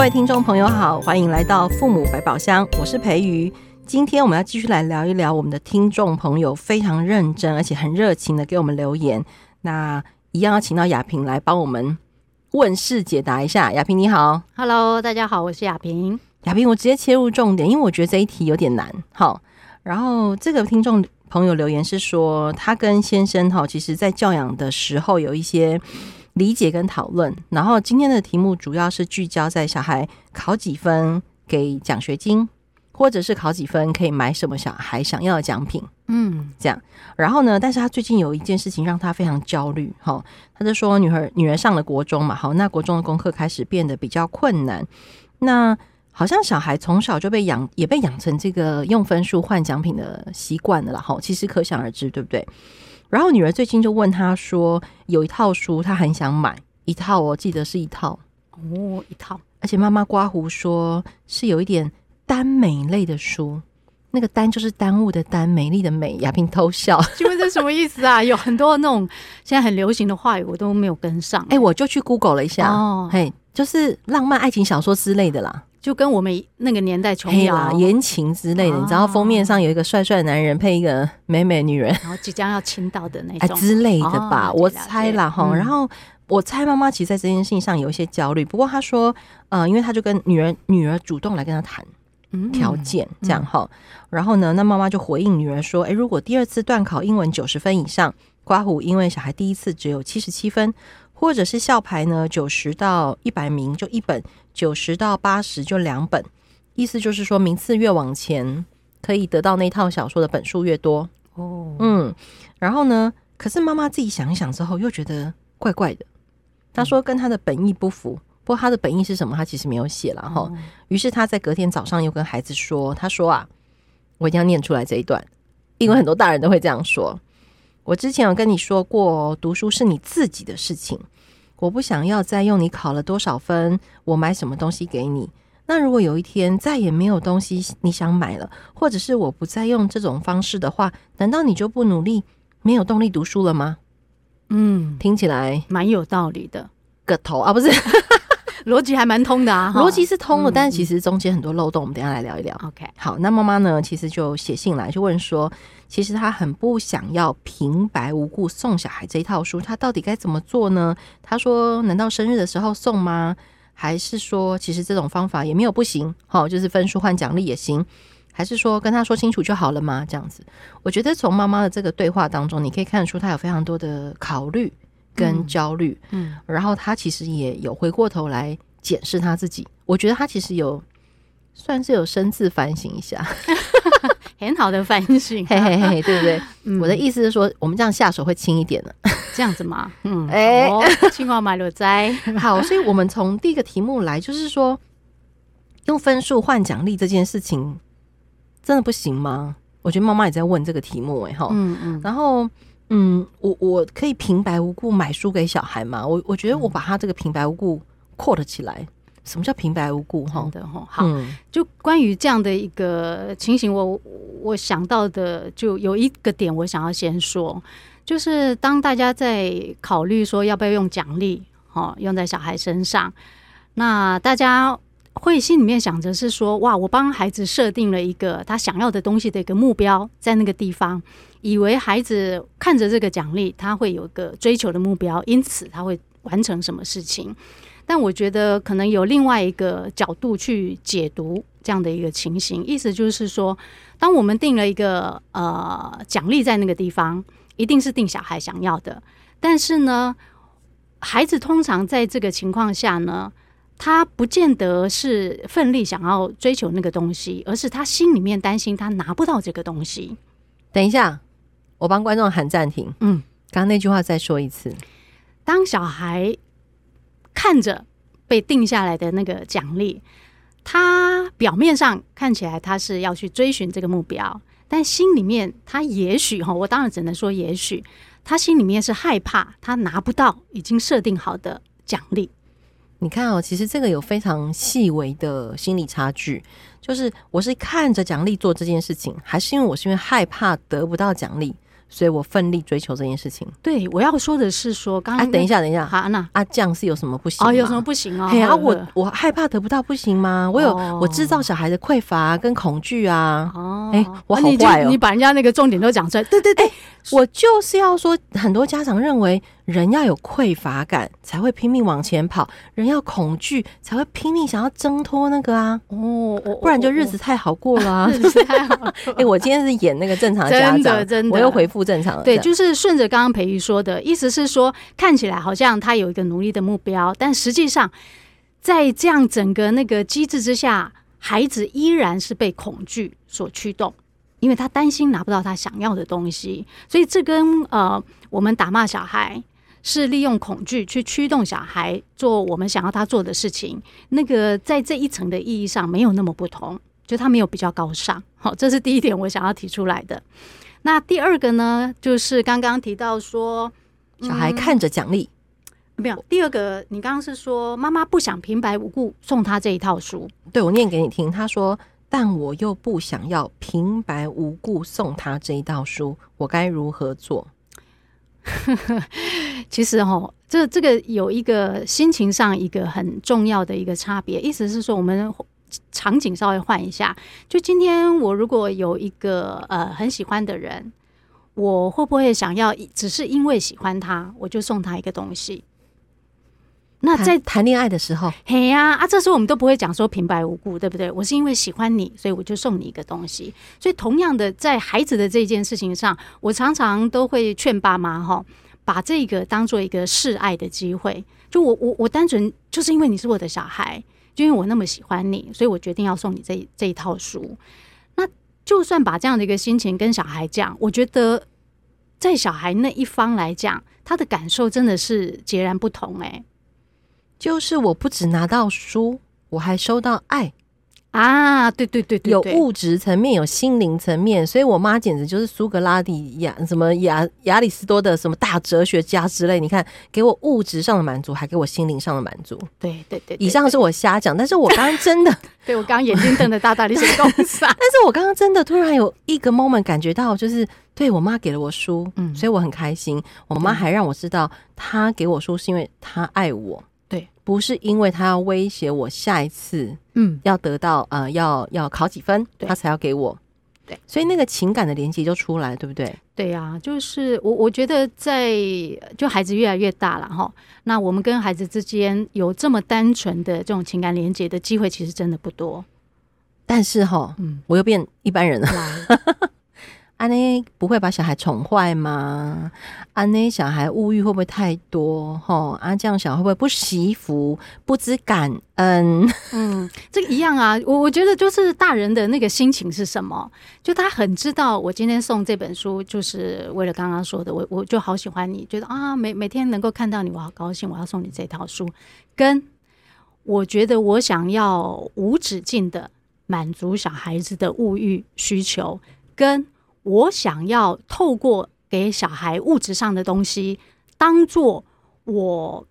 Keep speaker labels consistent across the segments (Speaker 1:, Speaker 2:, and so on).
Speaker 1: 各位听众朋友好，欢迎来到父母百宝箱，我是培瑜。今天我们要继续来聊一聊我们的听众朋友非常认真而且很热情的给我们留言。那一样要请到雅萍来帮我们问事解答一下。雅萍你好
Speaker 2: ，Hello，大家好，我是雅萍。
Speaker 1: 雅萍，我直接切入重点，因为我觉得这一题有点难。好，然后这个听众朋友留言是说，他跟先生哈，其实在教养的时候有一些。理解跟讨论，然后今天的题目主要是聚焦在小孩考几分给奖学金，或者是考几分可以买什么小孩想要的奖品，嗯，这样。然后呢，但是他最近有一件事情让他非常焦虑，哈，他就说女儿女儿上了国中嘛，好，那国中的功课开始变得比较困难，那好像小孩从小就被养也被养成这个用分数换奖品的习惯了啦，哈，其实可想而知，对不对？然后女儿最近就问他说：“有一套书，她很想买一套，我记得是一套
Speaker 2: 哦，一套。
Speaker 1: 而且妈妈刮胡说是有一点耽美类的书，那个耽就是耽误的耽，美丽的美。”雅萍偷笑，
Speaker 2: 请问这什么意思啊？有很多那种现在很流行的话语，我都没有跟上。
Speaker 1: 哎，我就去 Google 了一下，哦，嘿，就是浪漫爱情小说之类的啦。
Speaker 2: 就跟我们那个年代琼瑶、
Speaker 1: 言情之类的，你知道封面上有一个帅帅的男人配一个美美女人，
Speaker 2: 然后即将要亲到的那种。
Speaker 1: 之类的吧，我猜啦哈。然后我猜妈妈其实在这件事情上有一些焦虑，不过她说，呃，因为她就跟女儿女儿主动来跟她谈条件这样哈。然后呢，那妈妈就回应女儿说，诶，如果第二次段考英文九十分以上，刮胡，因为小孩第一次只有七十七分。或者是校牌呢，九十到一百名就一本，九十到八十就两本，意思就是说名次越往前，可以得到那套小说的本数越多哦。嗯，然后呢，可是妈妈自己想一想之后，又觉得怪怪的。她说跟她的本意不符，不过她的本意是什么？她其实没有写了哈。于是她在隔天早上又跟孩子说：“她说啊，我一定要念出来这一段，因为很多大人都会这样说。”我之前有跟你说过，读书是你自己的事情。我不想要再用你考了多少分，我买什么东西给你。那如果有一天再也没有东西你想买了，或者是我不再用这种方式的话，难道你就不努力，没有动力读书了吗？嗯，听起来
Speaker 2: 蛮有道理的。
Speaker 1: 个头啊，不是。
Speaker 2: 逻辑还蛮通的啊，
Speaker 1: 逻辑是通的，嗯、但是其实中间很多漏洞，我们等一下来聊一聊。
Speaker 2: OK，
Speaker 1: 好，那妈妈呢，其实就写信来，就问说，其实她很不想要平白无故送小孩这一套书，她到底该怎么做呢？她说，难道生日的时候送吗？还是说，其实这种方法也没有不行，好，就是分数换奖励也行，还是说跟她说清楚就好了吗？这样子，我觉得从妈妈的这个对话当中，你可以看得出她有非常多的考虑。跟焦虑，嗯，然后他其实也有回过头来检视他自己，我觉得他其实有算是有深自反省一下，
Speaker 2: 很好的反省，
Speaker 1: 嘿嘿嘿，对不对？嗯、我的意思是说，我们这样下手会轻一点的，
Speaker 2: 这样子吗？嗯，哎，青蛙买了灾，
Speaker 1: 好，所以我们从第一个题目来，就是说用分数换奖励这件事情真的不行吗？我觉得妈妈也在问这个题目，哎哈，嗯嗯，然后。嗯，我我可以平白无故买书给小孩吗？我我觉得我把他这个平白无故 quote 起来，什么叫平白无故？哈。
Speaker 2: 的哈，好，嗯、就关于这样的一个情形，我我想到的就有一个点，我想要先说，就是当大家在考虑说要不要用奖励，哈，用在小孩身上，那大家会心里面想着是说，哇，我帮孩子设定了一个他想要的东西的一个目标，在那个地方。以为孩子看着这个奖励，他会有个追求的目标，因此他会完成什么事情。但我觉得可能有另外一个角度去解读这样的一个情形，意思就是说，当我们定了一个呃奖励在那个地方，一定是定小孩想要的。但是呢，孩子通常在这个情况下呢，他不见得是奋力想要追求那个东西，而是他心里面担心他拿不到这个东西。
Speaker 1: 等一下。我帮观众喊暂停。嗯，刚刚那句话再说一次。
Speaker 2: 当小孩看着被定下来的那个奖励，他表面上看起来他是要去追寻这个目标，但心里面他也许哈，我当然只能说也许，他心里面是害怕他拿不到已经设定好的奖励。
Speaker 1: 你看哦，其实这个有非常细微的心理差距，就是我是看着奖励做这件事情，还是因为我是因为害怕得不到奖励？所以我奋力追求这件事情。
Speaker 2: 对，我要说的是说，刚刚、
Speaker 1: 啊、等一下，等一下，
Speaker 2: 好，那
Speaker 1: 啊，这样是有什么不行？
Speaker 2: 哦，有什么不行哦？
Speaker 1: 嘿啊，我我害怕得不到不行吗？我有、哦、我制造小孩的匮乏跟恐惧啊。哦，哎，我好坏哦、
Speaker 2: 啊，你把人家那个重点都讲出来。对对对，
Speaker 1: 我就是要说，很多家长认为人要有匮乏感才会拼命往前跑，人要恐惧才会拼命想要挣脱那个啊。哦，不然就日子太好过了、啊。日子太好。哎，我今天是演那个正常的家长，真的，真的，我又回复正常了。
Speaker 2: 对，就是顺着刚刚培瑜说的意思是说，看起来好像他有一个努力的目标，但实际上在这样整个那个机制之下，孩子依然是被恐惧所驱动，因为他担心拿不到他想要的东西，所以这跟呃我们打骂小孩是利用恐惧去驱动小孩做我们想要他做的事情，那个在这一层的意义上没有那么不同。就他没有比较高尚，好，这是第一点我想要提出来的。那第二个呢，就是刚刚提到说，
Speaker 1: 小孩看着奖励，
Speaker 2: 没有。第二个，你刚刚是说妈妈不想平白无故送他这一套书，
Speaker 1: 对，我念给你听。他说，但我又不想要平白无故送他这一套书，我该如何做？
Speaker 2: 其实哈，这这个有一个心情上一个很重要的一个差别，意思是说我们。场景稍微换一下，就今天我如果有一个呃很喜欢的人，我会不会想要只是因为喜欢他，我就送他一个东西？那在
Speaker 1: 谈恋爱的时候，
Speaker 2: 嘿呀啊，这时候我们都不会讲说平白无故，对不对？我是因为喜欢你，所以我就送你一个东西。所以同样的，在孩子的这件事情上，我常常都会劝爸妈哈，把这个当做一个示爱的机会。就我我我单纯就是因为你是我的小孩。就因为我那么喜欢你，所以我决定要送你这这一套书。那就算把这样的一个心情跟小孩讲，我觉得在小孩那一方来讲，他的感受真的是截然不同。诶，
Speaker 1: 就是我不只拿到书，我还收到爱。
Speaker 2: 啊，对对对对，
Speaker 1: 有物质层面，有心灵层面，所以我妈简直就是苏格拉底亚什么亚亚里士多的什么大哲学家之类。你看，给我物质上的满足，还给我心灵上的满足。
Speaker 2: 对对对，
Speaker 1: 以上是我瞎讲，但是我刚刚真的，
Speaker 2: 对我刚刚眼睛瞪得大大的，是公司啊。
Speaker 1: 但是我刚刚真的突然有一个 moment 感觉到，就是对我妈给了我书，嗯，所以我很开心。我妈还让我知道，她给我书是因为她爱我。不是因为他要威胁我下一次，嗯，要得到呃，要要考几分，他才要给我，对，所以那个情感的连接就出来，对不对？
Speaker 2: 对呀、啊，就是我我觉得在就孩子越来越大了哈，那我们跟孩子之间有这么单纯的这种情感连接的机会，其实真的不多。
Speaker 1: 但是哈，嗯，我又变一般人了。安妮不会把小孩宠坏吗？安妮小孩物欲会不会太多？吼，啊，这样小孩会不会不惜福、不知感恩？
Speaker 2: 嗯，这个一样啊。我我觉得就是大人的那个心情是什么？就他很知道，我今天送这本书就是为了刚刚说的，我我就好喜欢你，觉得啊，每每天能够看到你，我好高兴，我要送你这套书。跟我觉得我想要无止境的满足小孩子的物欲需求，跟。我想要透过给小孩物质上的东西，当做我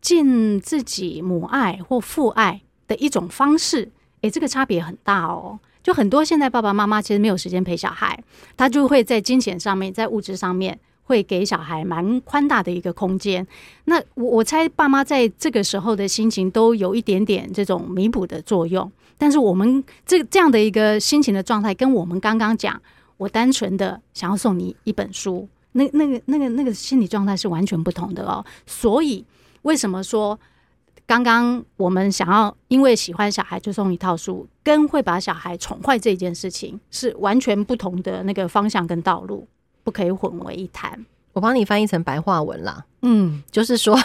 Speaker 2: 尽自己母爱或父爱的一种方式。诶，这个差别很大哦。就很多现在爸爸妈妈其实没有时间陪小孩，他就会在金钱上面、在物质上面会给小孩蛮宽大的一个空间。那我我猜爸妈在这个时候的心情都有一点点这种弥补的作用。但是我们这这样的一个心情的状态，跟我们刚刚讲，我单纯的想要送你一本书，那那个那个那个心理状态是完全不同的哦。所以为什么说刚刚我们想要因为喜欢小孩就送一套书，跟会把小孩宠坏这件事情是完全不同的那个方向跟道路，不可以混为一谈。
Speaker 1: 我帮你翻译成白话文啦，嗯，就是说。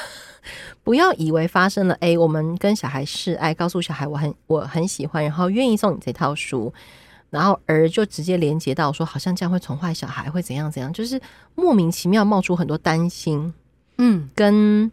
Speaker 1: 不要以为发生了 A，我们跟小孩示爱，告诉小孩我很我很喜欢，然后愿意送你这套书，然后而就直接连接到说，好像这样会宠坏小孩，会怎样怎样，就是莫名其妙冒出很多担心，嗯，跟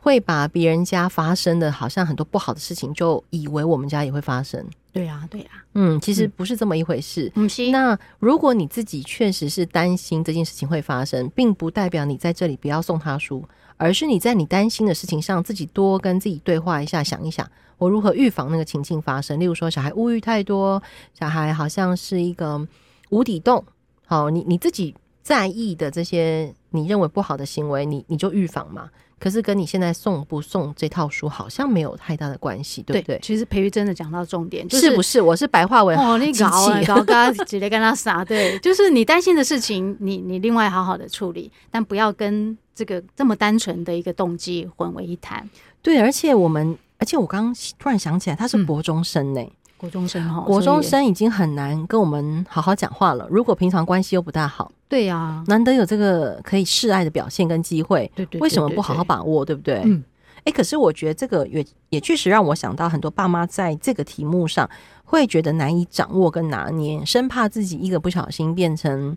Speaker 1: 会把别人家发生的好像很多不好的事情，就以为我们家也会发生。
Speaker 2: 对呀，对呀，
Speaker 1: 嗯，其实不是这么一回事。嗯，那如果你自己确实是担心这件事情会发生，并不代表你在这里不要送他书。而是你在你担心的事情上，自己多跟自己对话一下，想一想我如何预防那个情境发生。例如说，小孩物欲太多，小孩好像是一个无底洞。好，你你自己在意的这些你认为不好的行为，你你就预防嘛。可是跟你现在送不送这套书好像没有太大的关系，对不对？对
Speaker 2: 其实培瑜真的讲到重点，就是，
Speaker 1: 是不是？我是白话文
Speaker 2: 哦，你搞啊搞，搞 直接跟他撒，对，就是你担心的事情，你你另外好好的处理，但不要跟这个这么单纯的一个动机混为一谈。
Speaker 1: 对，而且我们，而且我刚刚突然想起来，他是国中生呢。嗯
Speaker 2: 国中生哈，
Speaker 1: 国中生已经很难跟我们好好讲话了。如果平常关系又不大好，
Speaker 2: 对呀、啊，
Speaker 1: 难得有这个可以示爱的表现跟机会，对对，为什么不好好把握？对不对？嗯，哎，可是我觉得这个也也确实让我想到很多爸妈在这个题目上会觉得难以掌握跟拿捏，生怕自己一个不小心变成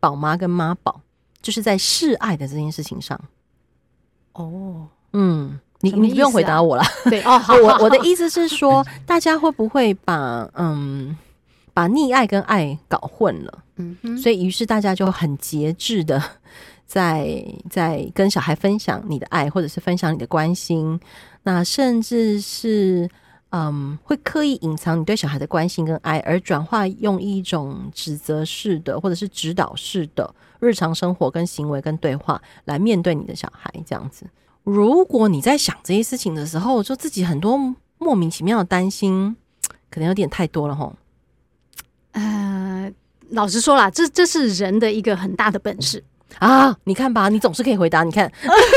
Speaker 1: 宝妈跟妈宝，就是在示爱的这件事情上。
Speaker 2: 哦，
Speaker 1: 嗯。你你不用回答我了，
Speaker 2: 对哦，好，
Speaker 1: 我我的意思是说，大家会不会把嗯把溺爱跟爱搞混了？嗯哼，所以于是大家就很节制的 在在跟小孩分享你的爱，或者是分享你的关心，那甚至是嗯会刻意隐藏你对小孩的关心跟爱，而转化用一种指责式的或者是指导式的日常生活跟行为跟对话来面对你的小孩，这样子。如果你在想这些事情的时候，就自己很多莫名其妙的担心，可能有点太多了吼。
Speaker 2: 呃，老实说啦，这这是人的一个很大的本事
Speaker 1: 啊！你看吧，你总是可以回答。你看，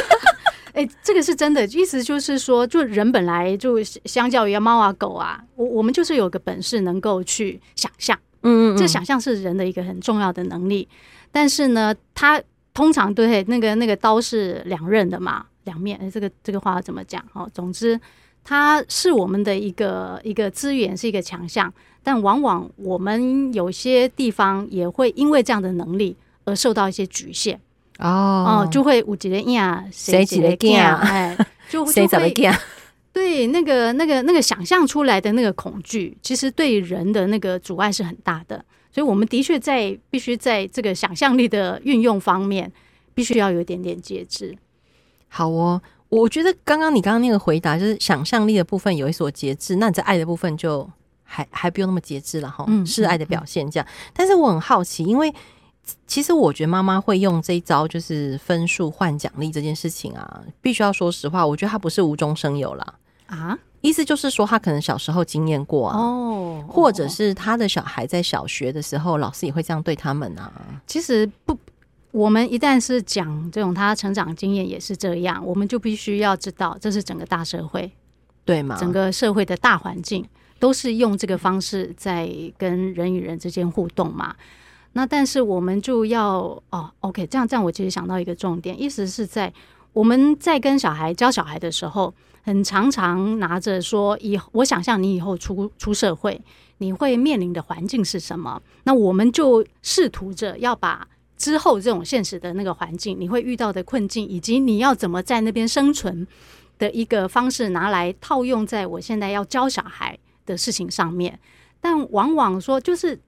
Speaker 2: 哎、欸，这个是真的，意思就是说，就人本来就相较于猫啊狗啊，我我们就是有个本事能够去想象，嗯，嗯嗯，这想象是人的一个很重要的能力。但是呢，它通常对那个那个刀是两刃的嘛。两面，哎，这个这个话要怎么讲？哦，总之，它是我们的一个一个资源，是一个强项，但往往我们有些地方也会因为这样的能力而受到一些局限。哦，哦，就会五几的呀，谁几的呀？哎，就 谁怎么讲？对，那个那个那个想象出来的那个恐惧，其实对人的那个阻碍是很大的。所以，我们的确在必须在这个想象力的运用方面，必须要有一点点节制。
Speaker 1: 好哦，我觉得刚刚你刚刚那个回答就是想象力的部分有一所节制，那你在爱的部分就还还不用那么节制了哈。示，爱的表现这样。但是我很好奇，因为其实我觉得妈妈会用这一招，就是分数换奖励这件事情啊，必须要说实话，我觉得他不是无中生有啦。啊。意思就是说，他可能小时候经验过啊，哦，或者是他的小孩在小学的时候，老师也会这样对他们啊。
Speaker 2: 其实不。我们一旦是讲这种他成长经验也是这样，我们就必须要知道，这是整个大社会，
Speaker 1: 对吗？
Speaker 2: 整个社会的大环境都是用这个方式在跟人与人之间互动嘛。那但是我们就要哦，OK，这样这样，我其实想到一个重点，意思是在我们在跟小孩教小孩的时候，很常常拿着说，以我想象你以后出出社会，你会面临的环境是什么？那我们就试图着要把。之后，这种现实的那个环境，你会遇到的困境，以及你要怎么在那边生存的一个方式，拿来套用在我现在要教小孩的事情上面。但往往说，就是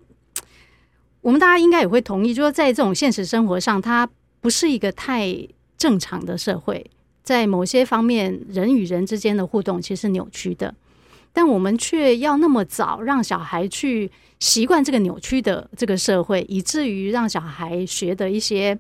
Speaker 2: 我们大家应该也会同意，就是在这种现实生活上，它不是一个太正常的社会，在某些方面，人与人之间的互动其实是扭曲的。但我们却要那么早让小孩去习惯这个扭曲的这个社会，以至于让小孩学的一些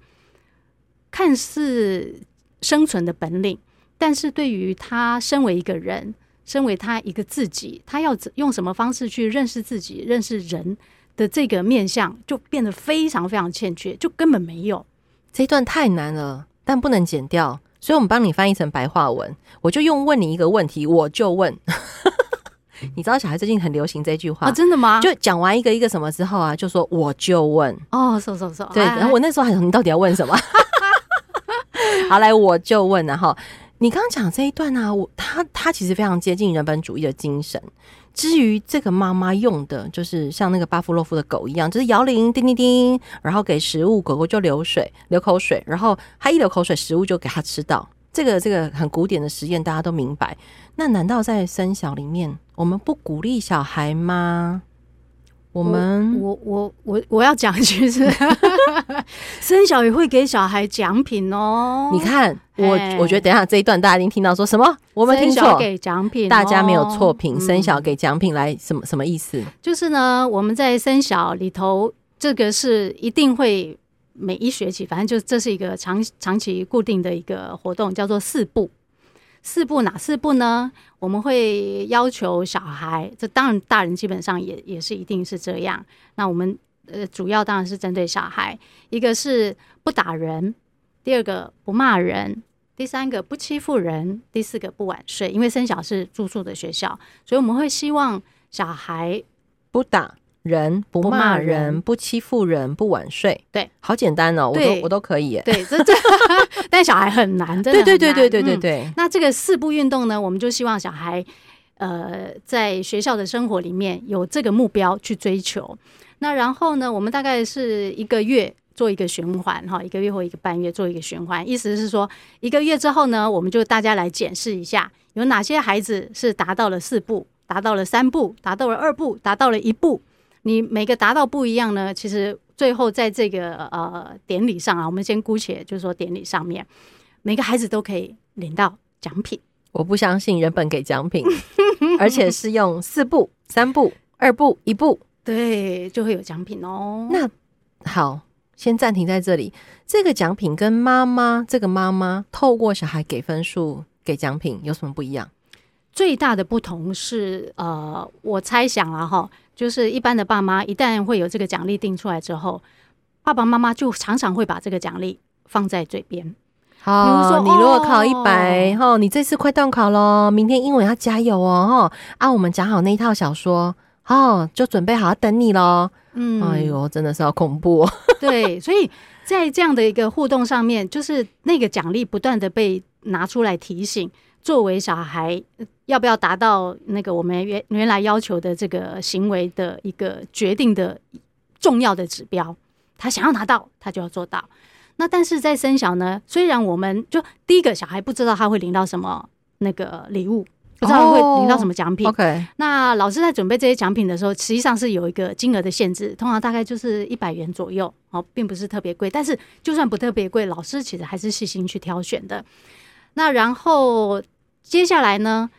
Speaker 2: 看似生存的本领，但是对于他身为一个人，身为他一个自己，他要用什么方式去认识自己、认识人的这个面相，就变得非常非常欠缺，就根本没有。
Speaker 1: 这一段太难了，但不能剪掉，所以我们帮你翻译成白话文。我就用问你一个问题，我就问。你知道小孩最近很流行这句话，
Speaker 2: 啊，真的吗？
Speaker 1: 就讲完一个一个什么之后啊，就说我就问
Speaker 2: 哦，说说说，
Speaker 1: 对。然后我那时候还说你到底要问什么？好，来我就问了哈。你刚刚讲这一段呢，啊，我他他其实非常接近人本主义的精神。至于这个妈妈用的，就是像那个巴甫洛夫的狗一样，就是摇铃叮叮叮，然后给食物，狗狗就流水流口水，然后它一流口水，食物就给它吃到。这个这个很古典的实验，大家都明白。那难道在生小里面，我们不鼓励小孩吗？我们
Speaker 2: 我我我我要讲，其实生小也会给小孩奖品哦。
Speaker 1: 你看，我我觉得等一下这一段大家一定听到说什么？我们听错，
Speaker 2: 给奖品，
Speaker 1: 大家没有错评。生小给奖品来什么什么意思？
Speaker 2: 就是呢，我们在生小里头，这个是一定会。每一学期，反正就这是一个长长期固定的一个活动，叫做四步。四步哪四步呢？我们会要求小孩，这当然大人基本上也也是一定是这样。那我们呃主要当然是针对小孩，一个是不打人，第二个不骂人，第三个不欺负人，第四个不晚睡。因为森小是住宿的学校，所以我们会希望小孩
Speaker 1: 不打。人不骂人，人，不欺负人，不晚睡。
Speaker 2: 对，
Speaker 1: 好简单哦，我都我都可以耶。
Speaker 2: 对，这这，但小孩很难，真的。
Speaker 1: 对对对对对对对，
Speaker 2: 嗯。那这个四步运动呢，我们就希望小孩，呃，在学校的生活里面有这个目标去追求。那然后呢，我们大概是一个月做一个循环，哈，一个月或一个半月做一个循环。意思是说，一个月之后呢，我们就大家来检视一下，有哪些孩子是达到了四步，达到了三步，达到了二步，达到了一步。你每个达到不一样呢，其实最后在这个呃典礼上啊，我们先姑且就是说典礼上面，每个孩子都可以领到奖品。
Speaker 1: 我不相信人本给奖品，而且是用四步、三步、二步、一步，
Speaker 2: 对，就会有奖品哦。
Speaker 1: 那好，先暂停在这里。这个奖品跟妈妈这个妈妈透过小孩给分数给奖品有什么不一样？
Speaker 2: 最大的不同是，呃，我猜想啊，哈，就是一般的爸妈一旦会有这个奖励定出来之后，爸爸妈妈就常常会把这个奖励放在嘴边。
Speaker 1: 好，比如说你如果考一百，哈，你这次快段考喽，明天英文要加油哦，哈，啊，我们讲好那一套小说，哦，就准备好要等你喽。嗯，哎呦，真的是好恐怖哦。
Speaker 2: 对，所以在这样的一个互动上面，就是那个奖励不断的被拿出来提醒。作为小孩，要不要达到那个我们原原来要求的这个行为的一个决定的重要的指标，他想要拿到，他就要做到。那但是在生小呢，虽然我们就第一个小孩不知道他会领到什么那个礼物，不知道会领到什么奖品。
Speaker 1: OK，
Speaker 2: 那老师在准备这些奖品的时候，实际上是有一个金额的限制，通常大概就是一百元左右，哦，并不是特别贵。但是就算不特别贵，老师其实还是细心去挑选的。那然后。接下来呢，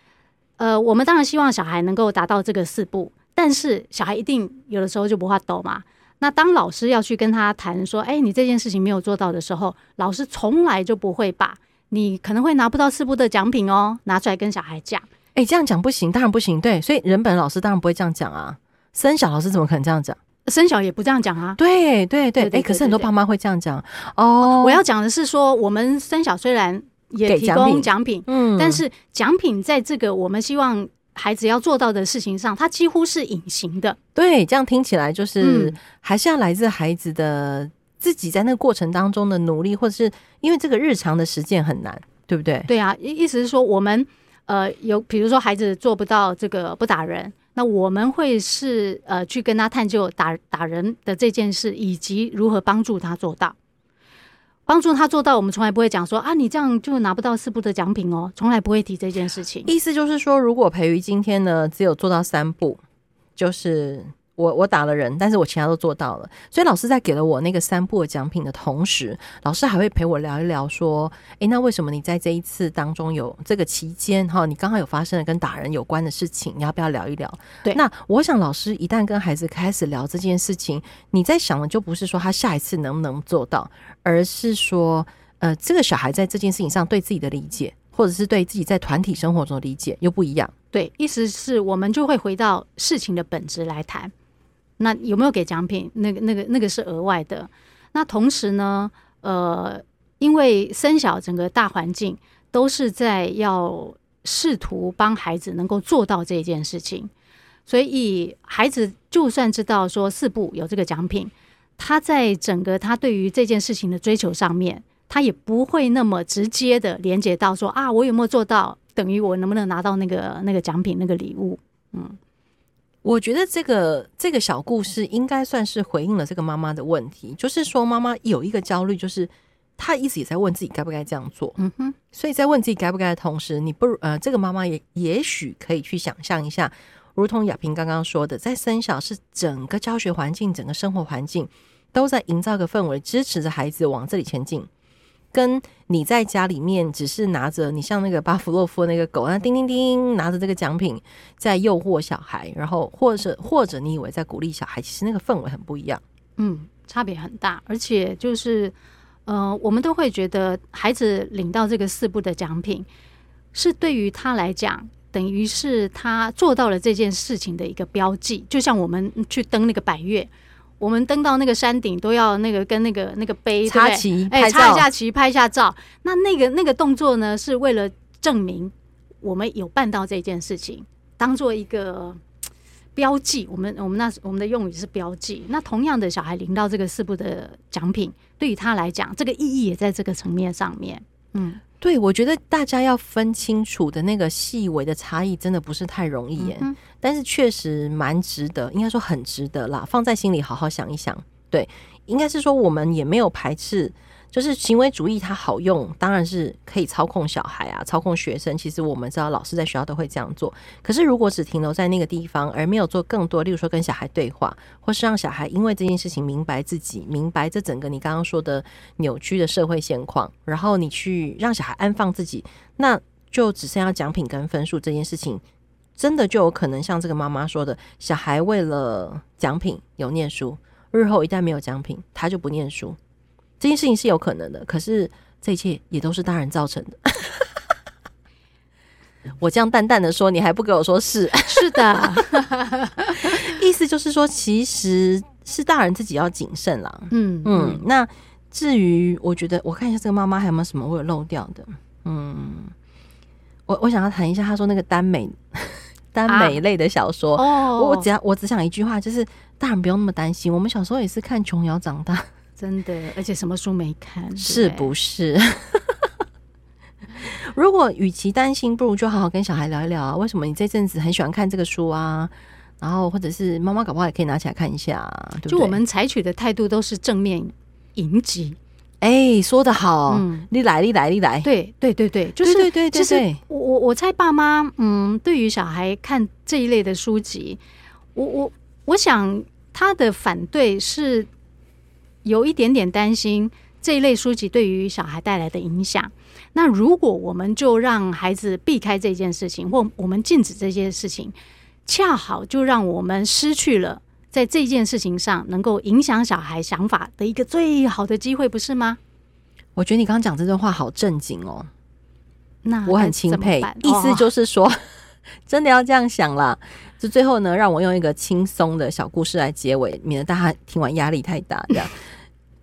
Speaker 2: 呃，我们当然希望小孩能够达到这个四步，但是小孩一定有的时候就不怕抖嘛。那当老师要去跟他谈说，哎，你这件事情没有做到的时候，老师从来就不会把你可能会拿不到四步的奖品哦拿出来跟小孩讲。
Speaker 1: 哎，这样讲不行，当然不行。对，所以人本老师当然不会这样讲啊。森小老师怎么可能这样讲？
Speaker 2: 生小也不这样讲啊。
Speaker 1: 对对对，哎，可是很多爸妈会这样讲哦。
Speaker 2: 我要讲的是说，我们生小虽然。也提供奖品，嗯，但是奖品在这个我们希望孩子要做到的事情上，它几乎是隐形的。
Speaker 1: 对，这样听起来就是还是要来自孩子的自己在那个过程当中的努力，或者是因为这个日常的实践很难，对不对？
Speaker 2: 对啊，意思是说我们呃有，比如说孩子做不到这个不打人，那我们会是呃去跟他探究打打人的这件事，以及如何帮助他做到。帮助他做到，我们从来不会讲说啊，你这样就拿不到四步的奖品哦，从来不会提这件事情。
Speaker 1: 意思就是说，如果培瑜今天呢，只有做到三步，就是。我我打了人，但是我其他都做到了，所以老师在给了我那个三步的奖品的同时，老师还会陪我聊一聊，说，诶，那为什么你在这一次当中有这个期间哈，你刚好有发生了跟打人有关的事情，你要不要聊一聊？
Speaker 2: 对，
Speaker 1: 那我想老师一旦跟孩子开始聊这件事情，你在想的就不是说他下一次能不能做到，而是说，呃，这个小孩在这件事情上对自己的理解，或者是对自己在团体生活中的理解又不一样。
Speaker 2: 对，意思是我们就会回到事情的本质来谈。那有没有给奖品？那个、那个、那个是额外的。那同时呢，呃，因为三小整个大环境都是在要试图帮孩子能够做到这件事情，所以孩子就算知道说四步有这个奖品，他在整个他对于这件事情的追求上面，他也不会那么直接的连接到说啊，我有没有做到，等于我能不能拿到那个那个奖品那个礼物？嗯。
Speaker 1: 我觉得这个这个小故事应该算是回应了这个妈妈的问题，就是说妈妈有一个焦虑，就是她一直也在问自己该不该这样做。嗯哼，所以在问自己该不该的同时，你不呃，这个妈妈也也许可以去想象一下，如同亚萍刚刚说的，在生小是整个教学环境、整个生活环境都在营造个氛围，支持着孩子往这里前进。跟你在家里面只是拿着你像那个巴甫洛夫那个狗，那叮叮叮拿着这个奖品在诱惑小孩，然后或者或者你以为在鼓励小孩，其实那个氛围很不一样。
Speaker 2: 嗯，差别很大，而且就是呃，我们都会觉得孩子领到这个四部的奖品，是对于他来讲，等于是他做到了这件事情的一个标记。就像我们去登那个百岳，我们登到那个山顶都要那个跟那个那个碑
Speaker 1: 插旗，
Speaker 2: 哎，插一下旗，拍一下照。那那个那个动作呢，是为了证明我们有办到这件事情，当做一个。标记，我们我们那我们的用语是标记。那同样的，小孩领到这个四部的奖品，对于他来讲，这个意义也在这个层面上面。嗯，
Speaker 1: 对，我觉得大家要分清楚的那个细微的差异，真的不是太容易耶。嗯、但是确实蛮值得，应该说很值得啦，放在心里好好想一想。对，应该是说我们也没有排斥。就是行为主义，它好用，当然是可以操控小孩啊，操控学生。其实我们知道，老师在学校都会这样做。可是如果只停留在那个地方，而没有做更多，例如说跟小孩对话，或是让小孩因为这件事情明白自己，明白这整个你刚刚说的扭曲的社会现况，然后你去让小孩安放自己，那就只剩下奖品跟分数这件事情，真的就有可能像这个妈妈说的，小孩为了奖品有念书，日后一旦没有奖品，他就不念书。这件事情是有可能的，可是这一切也都是大人造成的。我这样淡淡的说，你还不给我说是？
Speaker 2: 是的，
Speaker 1: 意思就是说，其实是大人自己要谨慎啦。嗯嗯。那至于，我觉得我看一下这个妈妈还有没有什么我有漏掉的。嗯，我我想要谈一下，他说那个耽美 耽美类的小说。哦，我只要我只想一句话，就是大人不用那么担心。我们小时候也是看琼瑶长大。
Speaker 2: 真的，而且什么书没看，
Speaker 1: 是不是？如果与其担心，不如就好好跟小孩聊一聊啊。为什么你这阵子很喜欢看这个书啊？然后或者是妈妈搞不好也可以拿起来看一下啊。对对，
Speaker 2: 就我们采取的态度都是正面迎击。
Speaker 1: 哎、欸，说得好，嗯，你来，你来，你来。
Speaker 2: 对对对对，就是对对对对。我我我猜爸妈，嗯，对于小孩看这一类的书籍，我我我想他的反对是。有一点点担心这一类书籍对于小孩带来的影响。那如果我们就让孩子避开这件事情，或我们禁止这件事情，恰好就让我们失去了在这件事情上能够影响小孩想法的一个最好的机会，不是吗？
Speaker 1: 我觉得你刚刚讲这段话好正经哦。
Speaker 2: 那
Speaker 1: 我很钦佩，意思就是说，哦、真的要这样想啦。就最后呢，让我用一个轻松的小故事来结尾，免得大家听完压力太大。这样，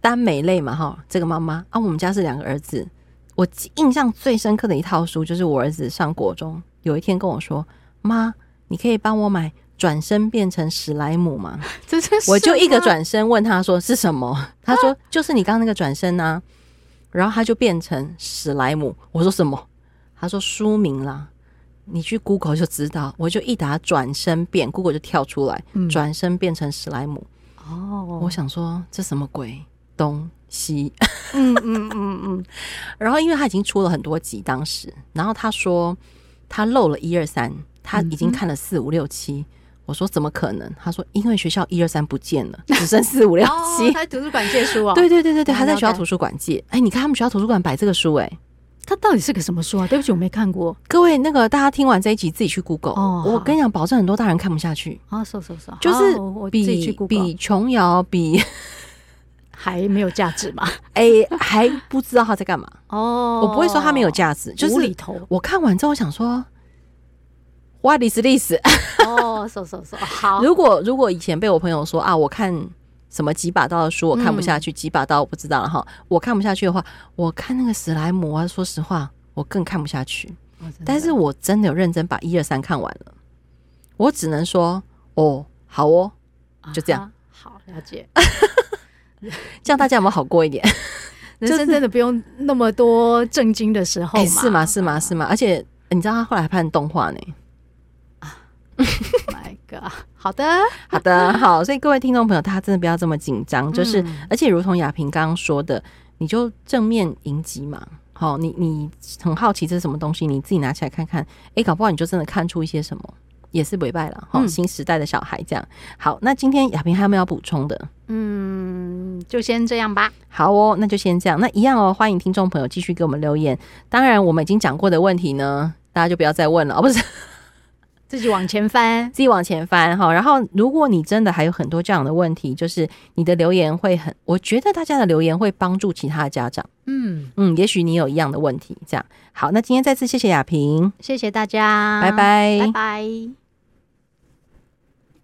Speaker 1: 耽美类嘛，哈，这个妈妈啊，我们家是两个儿子。我印象最深刻的一套书，就是我儿子上国中，有一天跟我说：“妈，你可以帮我买《转身变成史莱姆》吗？”
Speaker 2: 这是
Speaker 1: 我就一个转身问他说：“是什么？”他说：“就是你刚刚那个转身啊。”然后他就变成史莱姆。我说：“什么？”他说：“书名啦。”你去 Google 就知道，我就一打转身变，Google 就跳出来，转、嗯、身变成史莱姆。哦，我想说这什么鬼东西？嗯嗯嗯嗯。然后因为他已经出了很多集，当时，然后他说他漏了一二三，他已经看了四五六七。我说怎么可能？他说因为学校一二三不见了，只剩四五六七。
Speaker 2: 他在图书馆借书 啊？
Speaker 1: 对对对对对，他在学校图书馆借。哎，你看他们学校图书馆摆这个书，哎。
Speaker 2: 它到底是个什么书啊？对不起，我没看过。
Speaker 1: 各位，那个大家听完这一集自己去 Google。哦，我跟你讲，保证很多大人看不下去。
Speaker 2: 啊，搜搜搜，
Speaker 1: 就是比比琼瑶比
Speaker 2: 还没有价值吗？
Speaker 1: 哎，还不知道他在干嘛。哦，我不会说他没有价值，就是无厘头。我看完之后想说，What is this？
Speaker 2: 哦，说说说，好。
Speaker 1: 如果如果以前被我朋友说啊，我看。什么几把刀的书我看不下去，嗯、几把刀我不知道了哈。我看不下去的话，我看那个史莱姆啊，说实话，我更看不下去。哦、但是我真的有认真把一二三看完了，我只能说哦，好哦，就这样，啊、
Speaker 2: 好了解。
Speaker 1: 这样大家有没有好过一点？
Speaker 2: 人生真的不用那么多震惊的时候嘛、
Speaker 1: 欸？是吗？是吗？是吗？而且你知道他后来还拍成动画呢。
Speaker 2: 啊，My God！好的，
Speaker 1: 好的，好，所以各位听众朋友，大家真的不要这么紧张，就是，嗯、而且如同雅萍刚刚说的，你就正面迎击嘛，好，你你很好奇这是什么东西，你自己拿起来看看，哎、欸，搞不好你就真的看出一些什么，也是不败了，好，嗯、新时代的小孩这样，好，那今天雅萍还有没有要补充的？
Speaker 2: 嗯，就先这样吧。
Speaker 1: 好哦，那就先这样，那一样哦，欢迎听众朋友继续给我们留言，当然我们已经讲过的问题呢，大家就不要再问了，哦，不是。
Speaker 2: 自己往前翻，
Speaker 1: 自己往前翻哈。然后，如果你真的还有很多这样的问题，就是你的留言会很，我觉得大家的留言会帮助其他的家长。嗯嗯，也许你有一样的问题，这样好。那今天再次谢谢雅萍，
Speaker 2: 谢谢大家，
Speaker 1: 拜拜，
Speaker 2: 拜拜。